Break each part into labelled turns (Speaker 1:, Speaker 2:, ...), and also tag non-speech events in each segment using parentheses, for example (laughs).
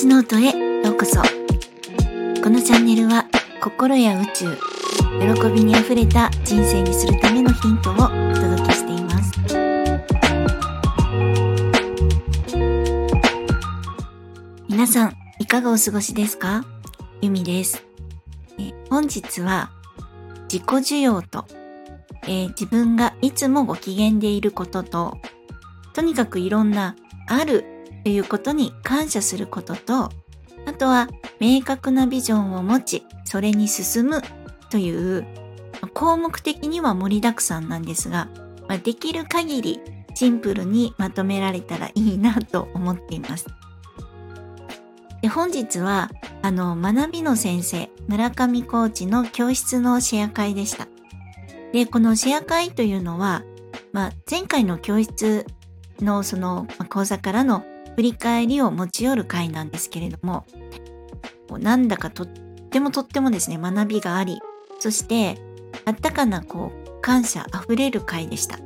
Speaker 1: 星ノートへようこそ。このチャンネルは心や宇宙喜びにあふれた人生にするためのヒントをお届けしています。皆さんいかがお過ごしですか？ゆみです。え本日は自己需要と、えー自分がいつもご機嫌でいることととにかくいろんなあるということに感謝することと、あとは明確なビジョンを持ち、それに進むという項目的には盛りだくさんなんですが、まあ、できる限りシンプルにまとめられたらいいなと思っています。で本日はあの学びの先生村上コーチの教室のシェア会でした。でこのシェア会というのは、まあ、前回の教室のその講座からの振り返りを持ち寄る回なんですけれども、なんだかとってもとってもですね、学びがあり、そして、あったかな、こう、感謝あふれる回でした。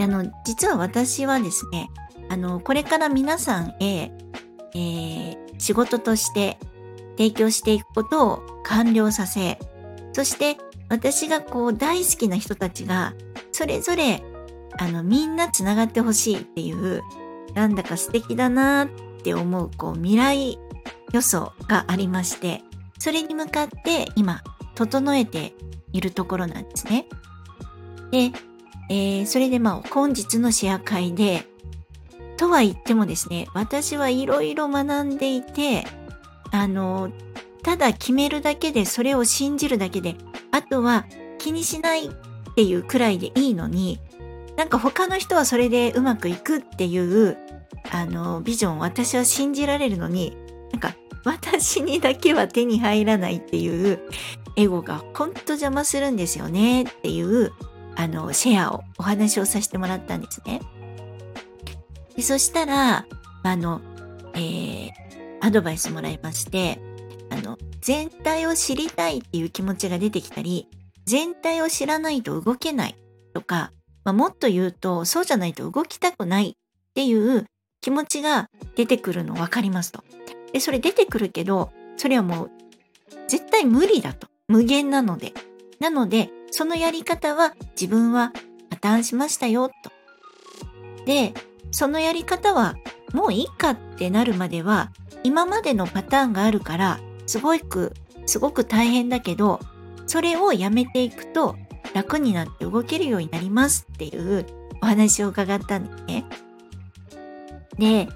Speaker 1: あの、実は私はですね、あの、これから皆さんへ、えー仕事として提供していくことを完了させ、そして私がこう大好きな人たちが、それぞれあの、みんなつながってほしいっていう、なんだか素敵だなって思う、こう、未来予想がありまして、それに向かって今、整えているところなんですね。で、えーそれでまあ、本日のシェア会で、とは言ってもですね、私はいろいろ学んでいて、あの、ただ決めるだけで、それを信じるだけで、あとは気にしないっていうくらいでいいのに、なんか他の人はそれでうまくいくっていう、あの、ビジョン私は信じられるのに、なんか私にだけは手に入らないっていうエゴがほんと邪魔するんですよねっていう、あの、シェアを、お話をさせてもらったんですね。でそしたら、あの、えー、アドバイスもらいまして、あの、全体を知りたいっていう気持ちが出てきたり、全体を知らないと動けないとか、まあ、もっと言うと、そうじゃないと動きたくないっていう気持ちが出てくるの分かりますと。で、それ出てくるけど、それはもう絶対無理だと。無限なので。なので、そのやり方は自分は破綻しましたよと。で、そのやり方はもういいかってなるまでは、今までのパターンがあるから、すごく、すごく大変だけど、それをやめていくと楽になって動けるようになりますっていうお話を伺ったんですね。で、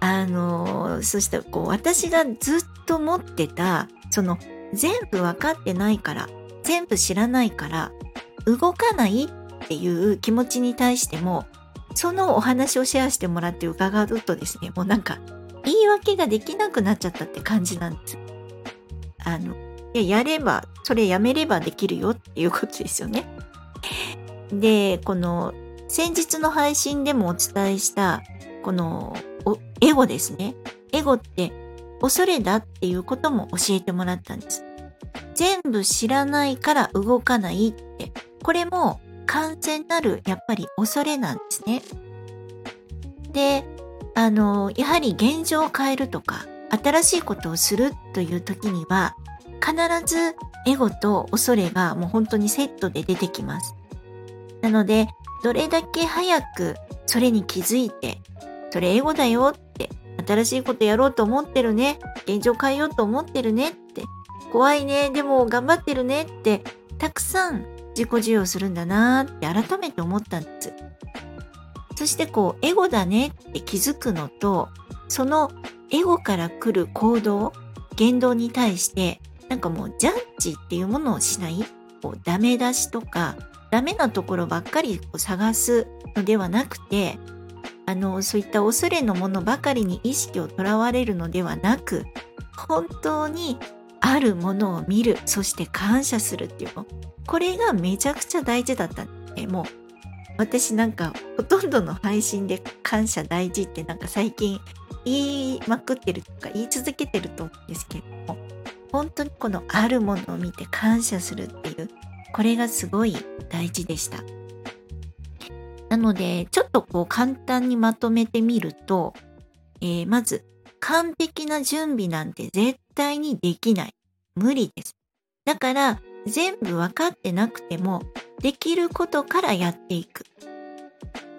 Speaker 1: あのーそしたらこう私がずっと持ってた、その全部わかってないから、全部知らないから、動かないっていう気持ちに対しても、そのお話をシェアしてもらって伺うとですね、もうなんか言い訳ができなくなっちゃったって感じなんです。あの、いややれば、それやめればできるよっていうことですよね。で、この先日の配信でもお伝えした、このエゴですね。エゴって恐れだっていうことも教えてもらったんです。全部知らないから動かないって、これも完全なるやっぱり恐れなんですね。で、あの、やはり現状を変えるとか、新しいことをするという時には、必ずエゴと恐れがもう本当にセットで出てきます。なので、どれだけ早くそれに気づいて、それエゴだよって、新しいことやろうと思ってるね、現状変えようと思ってるねって、怖いね、でも頑張ってるねって、たくさん自己授与するんだなーって改めて思ったんです。そしてこう、エゴだねって気づくのと、そのエゴから来る行動、言動に対して、なんかもうジャッジっていうものをしない、こうダメ出しとか、ダメなところばっかりこう探すのではなくて、あの、そういった恐れのものばかりに意識をとらわれるのではなく、本当にあるものを見る、そして感謝するっていうの。これがめちゃくちゃ大事だったんで、もう、私なんかほとんどの配信で感謝大事ってなんか最近言いまくってるとか言い続けてると思うんですけども、本当にこのあるものを見て感謝するっていう、これがすごい大事でした。なので、ちょっとこう簡単にまとめてみると、えーまず、完璧な準備なんて絶対にできない。無理です。だから全部分かってなくてもできることからやっていく。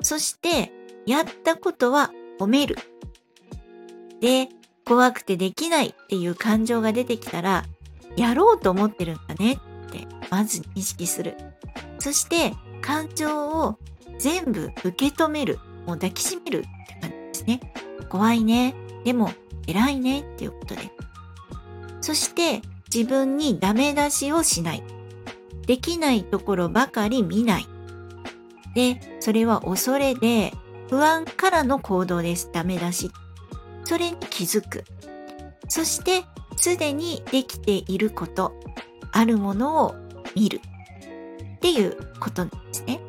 Speaker 1: そしてやったことは褒める。で、怖くてできないっていう感情が出てきたらやろうと思ってるんだねってまず認識する。そして感情を全部受け止める。もう抱きしめるって感じですね。怖いね。でも偉いねっていうことで。そして自分にダメ出しをしない。できないところばかり見ない。で、それは恐れで不安からの行動です。ダメ出し。それに気づく。そしてすでにできていること、あるものを見る。っていうことなんですね。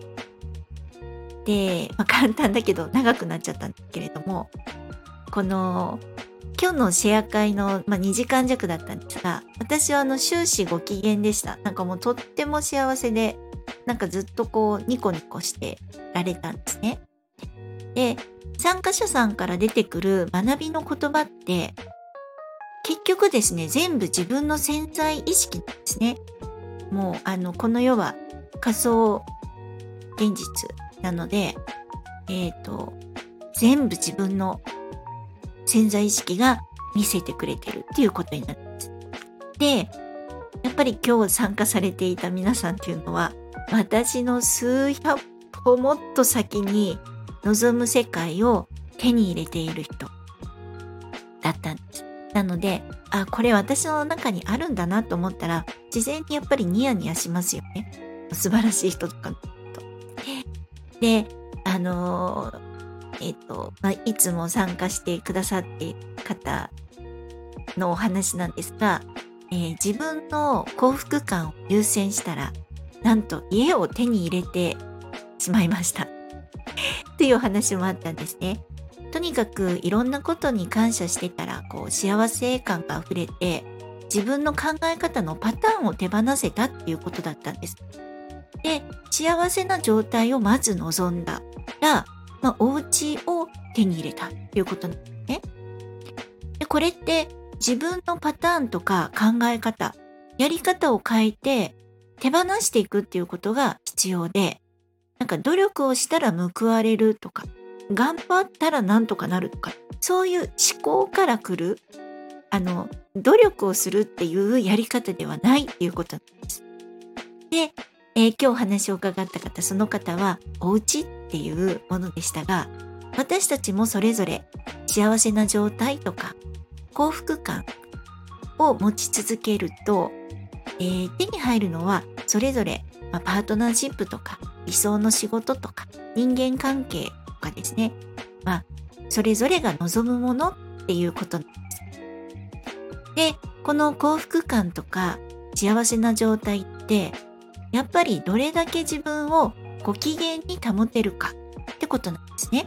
Speaker 1: で、まあ、簡単だけど長くなっちゃったんだけれども、この今日のシェア会の、まあ、2時間弱だったんですが、私はあの終始ご機嫌でした。なんかもうとっても幸せで、なんかずっとこうニコニコしてられたんですね。で、参加者さんから出てくる学びの言葉って、結局ですね、全部自分の潜在意識なんですね。もうあの、この世は仮想現実なので、えっ、ー、と、全部自分の潜在意識が見せてくれてるっていうことになるんです。で、やっぱり今日参加されていた皆さんっていうのは、私の数百歩もっと先に望む世界を手に入れている人だったんです。なので、あ、これ私の中にあるんだなと思ったら、事前にやっぱりニヤニヤしますよね。素晴らしい人とかと。で、あの、えっ、ー、と、まあ、いつも参加してくださっている方のお話なんですが、えー、自分の幸福感を優先したら、なんと家を手に入れてしまいました。っていう話もあったんですね。とにかくいろんなことに感謝してたら、こう幸せ感が溢れて、自分の考え方のパターンを手放せたっていうことだったんです。で、幸せな状態をまず望んだら、まあ、お家を手に入れたっていうことなんですね。で、これって自分のパターンとか考え方、やり方を変えて手放していくっていうことが必要で、なんか努力をしたら報われるとか、頑張ったらなんとかなるとか、そういう思考から来る、あの、努力をするっていうやり方ではないっていうことなんです。で、えー、今日お話を伺った方、その方はお家っていうものでしたが、私たちもそれぞれ幸せな状態とか幸福感を持ち続けると、えー、手に入るのはそれぞれ、まあ、パートナーシップとか理想の仕事とか人間関係とかですね、まあ、それぞれが望むものっていうことなんです。で、この幸福感とか幸せな状態ってやっぱりどれだけ自分をご機嫌に保てるかってことなんですね。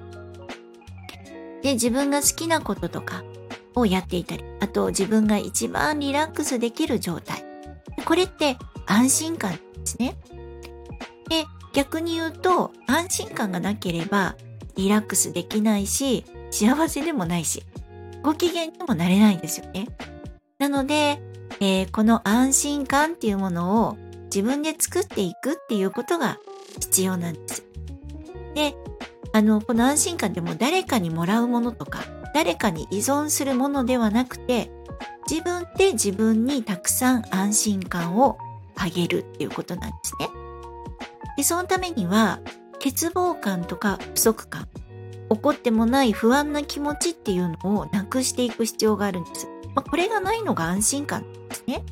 Speaker 1: で、自分が好きなこととかをやっていたり、あと自分が一番リラックスできる状態。これって安心感ですね。で、逆に言うと安心感がなければリラックスできないし、幸せでもないし、ご機嫌にもなれないんですよね。なので、えー、この安心感っていうものを自分で作っていくっていうことが必要なんです。で、あの、この安心感でも誰かにもらうものとか、誰かに依存するものではなくて、自分で自分にたくさん安心感をあげるっていうことなんですね。で、そのためには、欠乏感とか不足感、起こってもない不安な気持ちっていうのをなくしていく必要があるんです。まあ、これがないのが安心感ですね。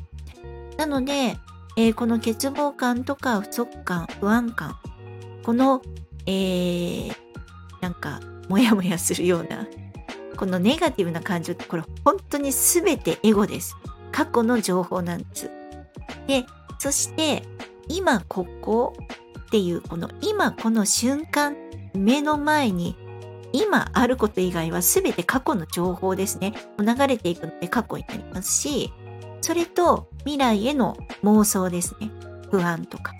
Speaker 1: なので、えー、この欠乏感とか不足感、不安感、この、えー、なんか、もやもやするような、このネガティブな感情って、これ本当に全てエゴです。過去の情報なんです。で、そして、今ここっていう、この今この瞬間、目の前に今あること以外は全て過去の情報ですね。流れていくので過去になりますし、それと未来への妄想ですね。不安とか。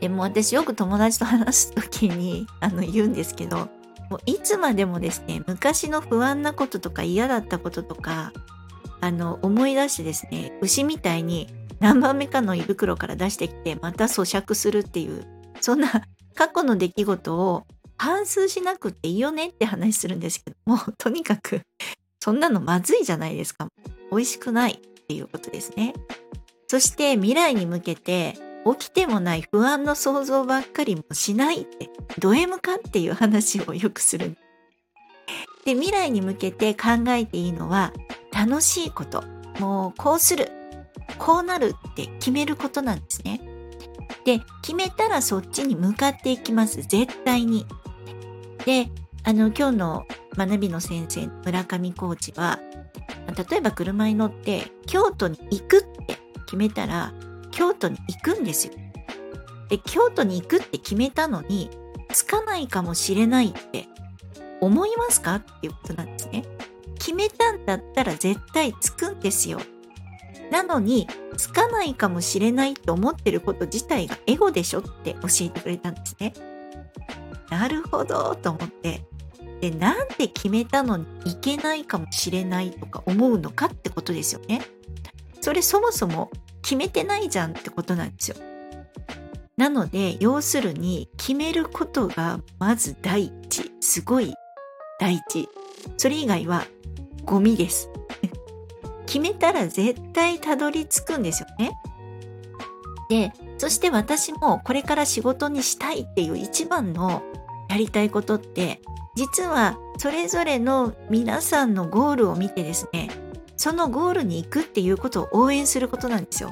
Speaker 1: でも私よく友達と話すときにあの言うんですけど、もういつまでもですね、昔の不安なこととか嫌だったこととか、あの、思い出してですね、牛みたいに何番目かの胃袋から出してきて、また咀嚼するっていう、そんな (laughs) 過去の出来事を反芻しなくていいよねって話するんですけども、とにかく、そんなのまずいじゃないですか。美味しくないっていうことですね。そして未来に向けて起きてもない不安の想像ばっかりもしないってド M かっていう話をよくする。で未来に向けて考えていいのは楽しいこともうこうするこうなるって決めることなんですね。で決めたらそっちに向かっていきます絶対に。であの今日の学びの先生村上コーチは例えば車に乗って京都に行くって決めたら京都に行くんですよ。で京都に行くって決めたのに着かないかもしれないって思いますか？っていうことなんですね。決めたんだったら絶対着くんですよ。なのに着かないかもしれないって思ってること自体がエゴでしょって教えてくれたんですね。なるほどと思って。で、なんで決めたのに行けないかもしれないとか思うのかってことですよね。それそもそも決めてないじゃんってことなんですよ。なので、要するに決めることがまず第一。すごい第一。それ以外はゴミです。決めたら絶対たどり着くんですよね。で、そして私もこれから仕事にしたいっていう一番のやりたいことって、実はそれぞれの皆さんのゴールを見てですね、そのゴールに行くっていうことを応援することなんですよ。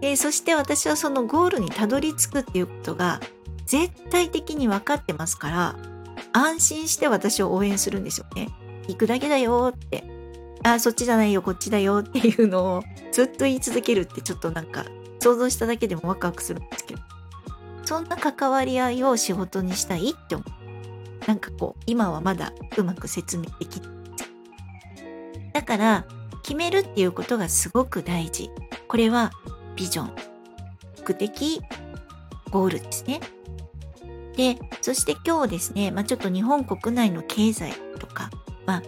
Speaker 1: でそして私はそのゴールにたどり着くっていうことが絶対的に分かってますから安心して私を応援するんですよね。行くだけだよって。あ、そっちじゃないよ、こっちだよっていうのをずっと言い続けるってちょっとなんか想像しただけでもワクワクするんですけど。そんな関わり合いを仕事にしたいって思う。なんかこう、今はまだうまく説明できない。だから決めるっていうことがすごく大事。これはビジョン、目的、ゴールですね。で、そして今日ですね、まあ、ちょっと日本国内の経済とか、まあ、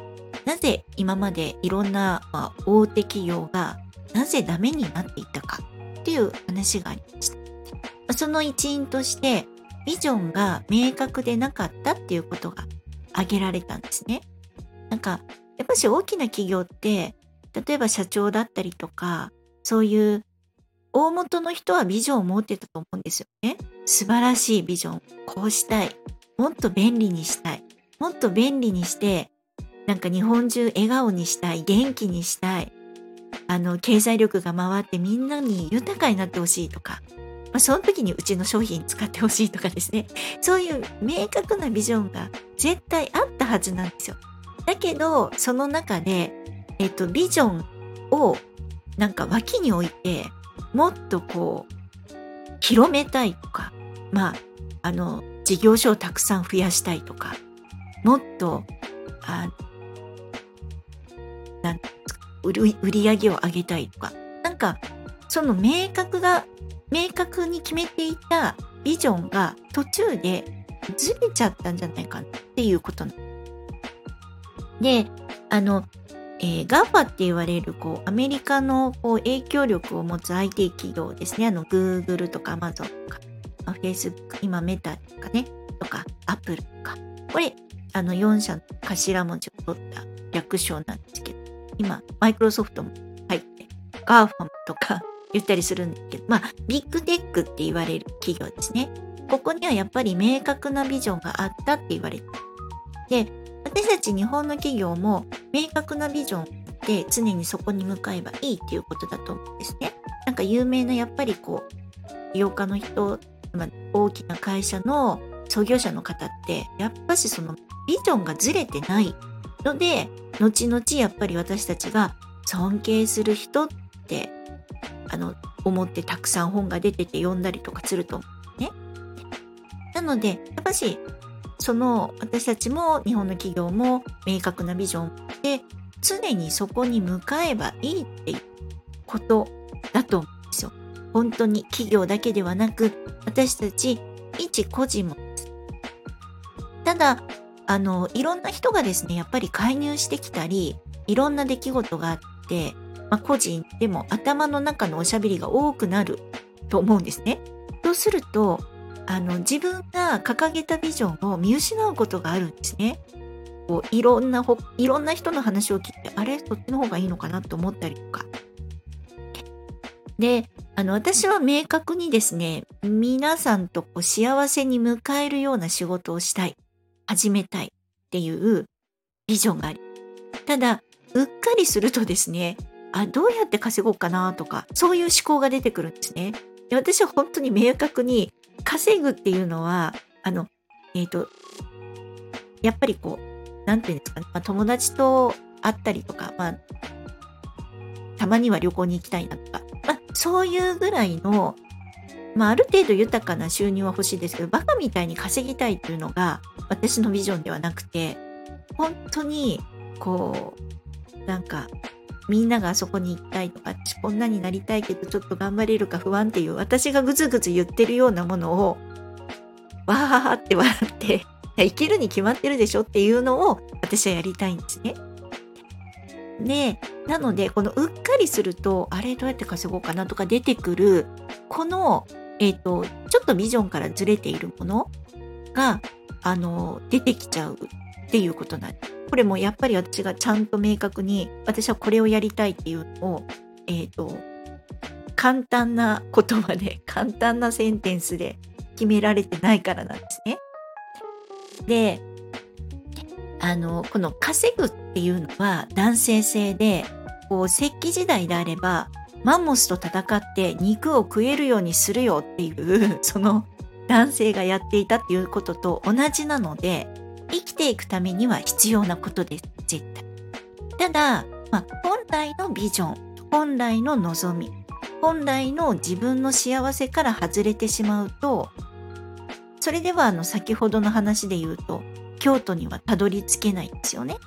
Speaker 1: なぜ今までいろんな、まあ、大手企業がなぜダメになっていったかっていう話がありました。その一因として、ビジョンが明確でなかったっていうことが挙げられたんですね。なんか、やっぱし大きな企業って、例えば社長だったりとか、そういう大元の人はビジョンを持ってたと思うんですよね。素晴らしいビジョン。こうしたい。もっと便利にしたい。もっと便利にして、なんか日本中笑顔にしたい。元気にしたい。あの、経済力が回ってみんなに豊かになってほしいとか。まあ、その時にうちの商品使ってほしいとかですね。(laughs) そういう明確なビジョンが絶対あったはずなんですよ。だけど、その中で、えっと、ビジョンをなんか脇に置いて、もっとこう、広めたいとか、まあ、あの、事業所をたくさん増やしたいとか、もっと、あなん売り上げを上げたいとか、なんか、その明確が、明確に決めていたビジョンが途中でずれちゃったんじゃないかっていうことなで、あの、えー、GAFA って言われる、こう、アメリカのこう影響力を持つ IT 企業ですね。あの、Google とか Amazon とか、まあ、Facebook、今メタとかね、とか、Apple とか。これ、あの、4社の頭文字を取った略称なんですけど、今、マイクロソフトも入って、GAFA とか (laughs) 言ったりするんですけど、まあ、ビッグテックって言われる企業ですね。ここにはやっぱり明確なビジョンがあったって言われてで、私たち日本の企業も明確なビジョンで常にそこに向かえばいいっていうことだと思うんですね。なんか有名なやっぱりこう、起業家の人、ま、大きな会社の創業者の方ってやっぱしそのビジョンがずれてないので後々やっぱり私たちが尊敬する人ってあの思ってたくさん本が出てて読んだりとかすると思うね。なのでやっぱしその私たちも日本の企業も明確なビジョンで常にそこに向かえばいいっていうことだと思うんですよ。本当に企業だけではなく私たち一個人も。ただ、あの、いろんな人がですね、やっぱり介入してきたり、いろんな出来事があって、まあ、個人でも頭の中のおしゃべりが多くなると思うんですね。そうすると、あの、自分が掲げたビジョンを見失うことがあるんですね。こういろんなほ、いろんな人の話を聞いて、あれ？そっちの方がいいのかなと思ったりとか。で、あの、私は明確にですね、皆さんとこう幸せに迎えるような仕事をしたい、始めたいっていうビジョンがあり。ただ、うっかりするとですね、あ、どうやって稼ごうかなとか、そういう思考が出てくるんですね。で私は本当に明確に稼ぐっていうのは、あの、えっ、ー、と、やっぱりこう、なんていうんですかね、まあ、友達と会ったりとか、まあ、たまには旅行に行きたいなとか、まあ、そういうぐらいの、まあ、ある程度豊かな収入は欲しいですけど、バカみたいに稼ぎたいっていうのが私のビジョンではなくて、本当に、こう、なんか、みんながあそこに行きたいとか、私こんなになりたいけどちょっと頑張れるか不安っていう私がぐずぐず言ってるようなものを、わーって笑って、いけるに決まってるでしょっていうのを私はやりたいんですね。で、なので、このうっかりすると、あれどうやって稼ごうかなとか出てくる、この、えっ、ー、と、ちょっとビジョンからずれているものが、あの、出てきちゃうっていうことなんです。これもやっぱり私がちゃんと明確に、私はこれをやりたいっていうのを、えっ、ー、と、簡単な言葉で、(laughs) 簡単なセンテンスで決められてないからなんですね。で、あの、この稼ぐっていうのは男性性で、こう、石器時代であれば、マンモスと戦って肉を食えるようにするよっていう、その男性がやっていたっていうことと同じなので、生きていくためには必要なことです、絶対。ただ、まあ、本来のビジョン、本来の望み、本来の自分の幸せから外れてしまうと、それではあの先ほどの話で言うと、京都にはたどり着けないんですよね。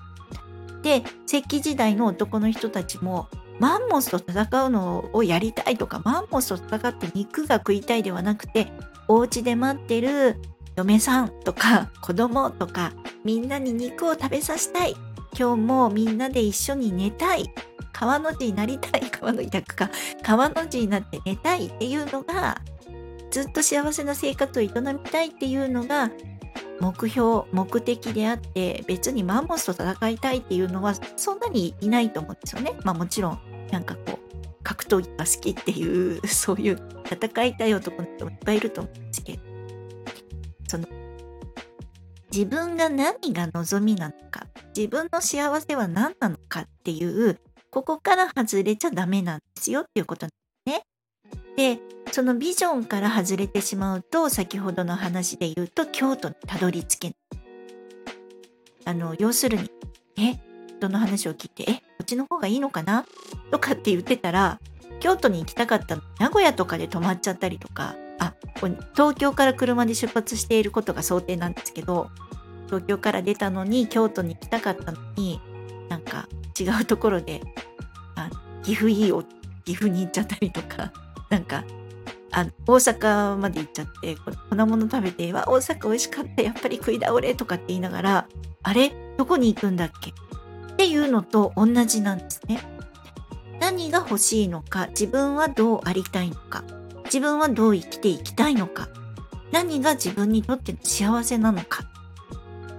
Speaker 1: で、石器時代の男の人たちも、マンモスと戦うのをやりたいとか、マンモスと戦って肉が食いたいではなくて、お家で待ってる嫁さんとか子供とか、みんなに肉を食べさせたい。今日もみんなで一緒に寝たい。川の字になりたい。川の字か。川の字になって寝たいっていうのが、ずっと幸せな生活を営みたいっていうのが、目標、目的であって、別にマンモスと戦いたいっていうのはそんなにいないと思うんですよね。まあもちろん、なんかこう、格闘技が好きっていう、(laughs) そういう戦いたい男の人もいっぱいいると思うんですけど、その、自分が何が望みなのか、自分の幸せは何なのかっていう、ここから外れちゃダメなんですよっていうことなんですね。で、そのビジョンから外れてしまうと、先ほどの話で言うと、京都にたどり着けない。あの、要するに、え、人の話を聞いて、え、こっちの方がいいのかな？とかって言ってたら、京都に行きたかったの。名古屋とかで泊まっちゃったりとか、あ、東京から車で出発していることが想定なんですけど、東京から出たのに京都に行きたかったのに、なんか違うところで、あ岐阜いいよ、岐阜に行っちゃったりとか、(laughs) なんか、あ大阪まで行っちゃって、こんなもの食べて、わ、大阪美味しかった、やっぱり食い倒れとかって言いながら、あれ？どこに行くんだっけ？っていうのと同じなんですね。何が欲しいのか、自分はどうありたいのか、自分はどう生きていきたいのか、何が自分にとっての幸せなのか、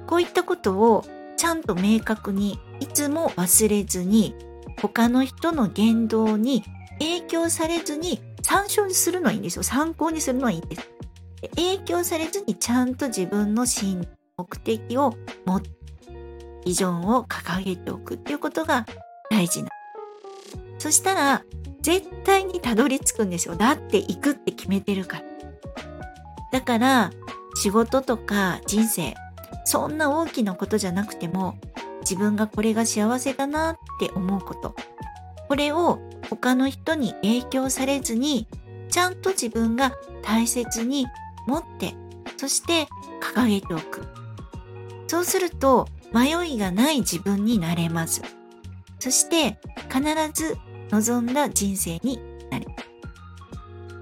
Speaker 1: こういったことをちゃんと明確にいつも忘れずに他の人の言動に影響されずに参照にするのはいいんですよ。参考にするのはいいんです。影響されずにちゃんと自分の真目的を持って、ビジョンを掲げておくっていうことが大事な。そしたら、絶対にたどり着くんですよ。だって行くって決めてるから。だから、仕事とか人生、そんな大きなことじゃなくても、自分がこれが幸せだなって思うこと。これを他の人に影響されずに、ちゃんと自分が大切に持って、そして掲げておく。そうすると、迷いがない自分になれます。そして、必ず望んだ人生になる。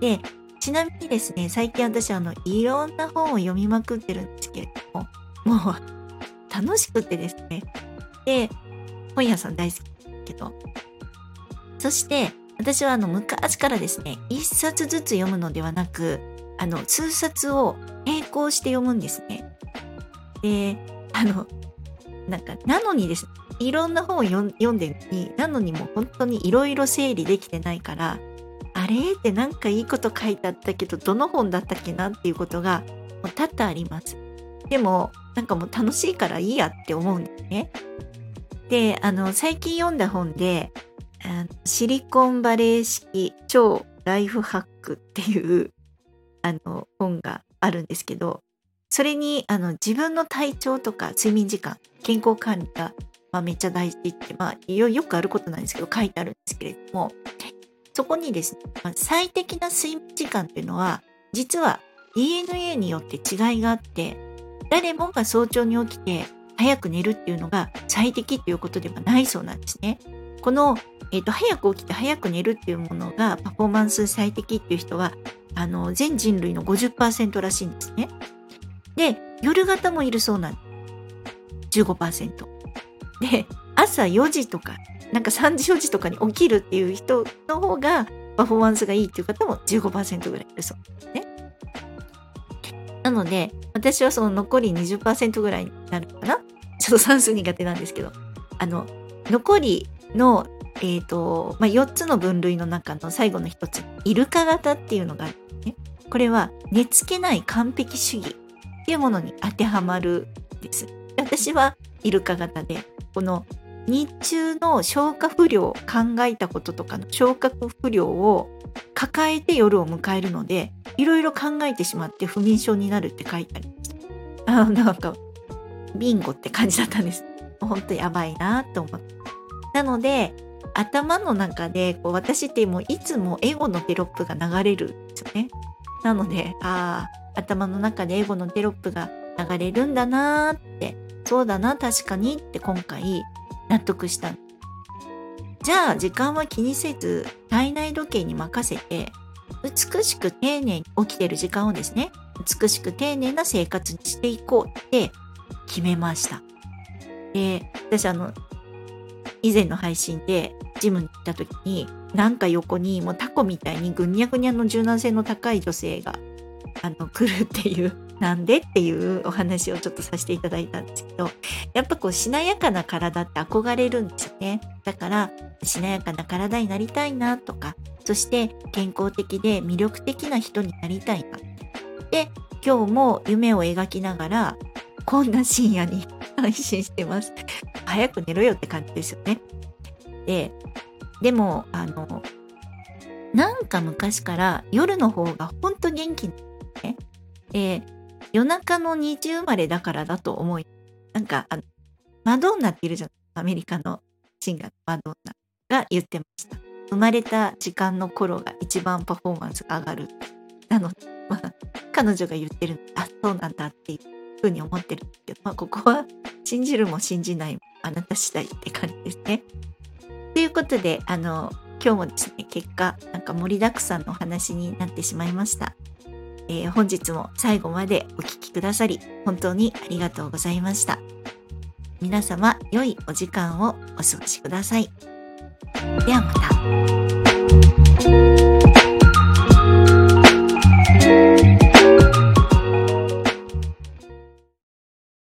Speaker 1: で、ちなみにですね、最近私あの、いろんな本を読みまくってるんですけれども、もう、楽しくてですね。で、本屋さん大好きですけど。そして、私はあの昔からですね、一冊ずつ読むのではなく、あの、数冊を並行して読むんですね。で、あの、なんか、なのにですね、いろんな本を読んでるのに、なのにもう本当にいろいろ整理できてないから、あれ？ってなんかいいこと書いてあったけど、どの本だったっけなっていうことが多々あります。でも、なんかもう楽しいからいいやって思うんですね。で、あの、最近読んだ本で、シリコンバレー式超ライフハックっていうあの本があるんですけど、それにあの自分の体調とか睡眠時間、健康管理が、まあ、めっちゃ大事って、まあ、よくあることなんですけど書いてあるんですけれども、そこにですね、まあ、最適な睡眠時間っていうのは、実は DNA によって違いがあって、誰もが早朝に起きて早く寝るっていうのが最適っていうことではないそうなんですね。この、えーと、早く起きて早く寝るっていうものがパフォーマンス最適っていう人はあの全人類の50%らしいんですね。で夜型もいるそうなんです。15%。で朝4時とかなんか3時4時とかに起きるっていう人の方がパフォーマンスがいいっていう方も15%ぐらいいるそうですね。なので私はその残り20%ぐらいになるかなちょっと算数苦手なんですけどあの残りの、えーとまあ、4つの分類の中の最後の1つイルカ型っていうのがあるね。これは寝つけない完璧主義っていうものに当てはまるんです。私はイルカ型でこの日中の消化不良を考えたこととかの消化不良を抱えて夜を迎えるのでいろいろ考えてしまって不眠症になるって書いてありました。あなんかビンゴって感じだったんです。本当やばいなと思って。なので頭の中でこう私ってもういつもエゴのテロップが流れるんですよね。なのでああ頭の中でエゴのテロップが流れるんだなーって。そうだな確かにって今回納得したじゃあ時間は気にせず体内時計に任せて美しく丁寧に起きてる時間をですね美しく丁寧な生活にしていこうって決めました。で私あの以前の配信でジムに行った時になんか横にもうタコみたいにぐにゃぐにゃの柔軟性の高い女性があの来るっていう (laughs) なんでっていうお話をちょっとさせていただいたんですけどやっぱこうしなやかな体って憧れるんですよね。だからしなやかな体になりたいなとかそして健康的で魅力的な人になりたいな。で今日も夢を描きながらこんな深夜に配信してます。(laughs) 早く寝ろよって感じですよね。ででもあのなんか昔から夜の方が本当元気ね。で、夜中の2時生まれだからだと思い、なんか、あの、マドンナっているじゃないアメリカのシンガーマドンナが言ってました。生まれた時間の頃が一番パフォーマンスが上がる。なので、まあ、彼女が言ってるあ、そうなんだっていうふうに思ってるんですけど、まあ、ここは信じるも信じないもあなた次第って感じですね。ということで、あの、今日もですね、結果、なんか盛りだくさんのお話になってしまいました。えー、本日も最後までお聴きくださり、本当にありがとうございました。皆様、良いお時間をお過ごしください。ではまた。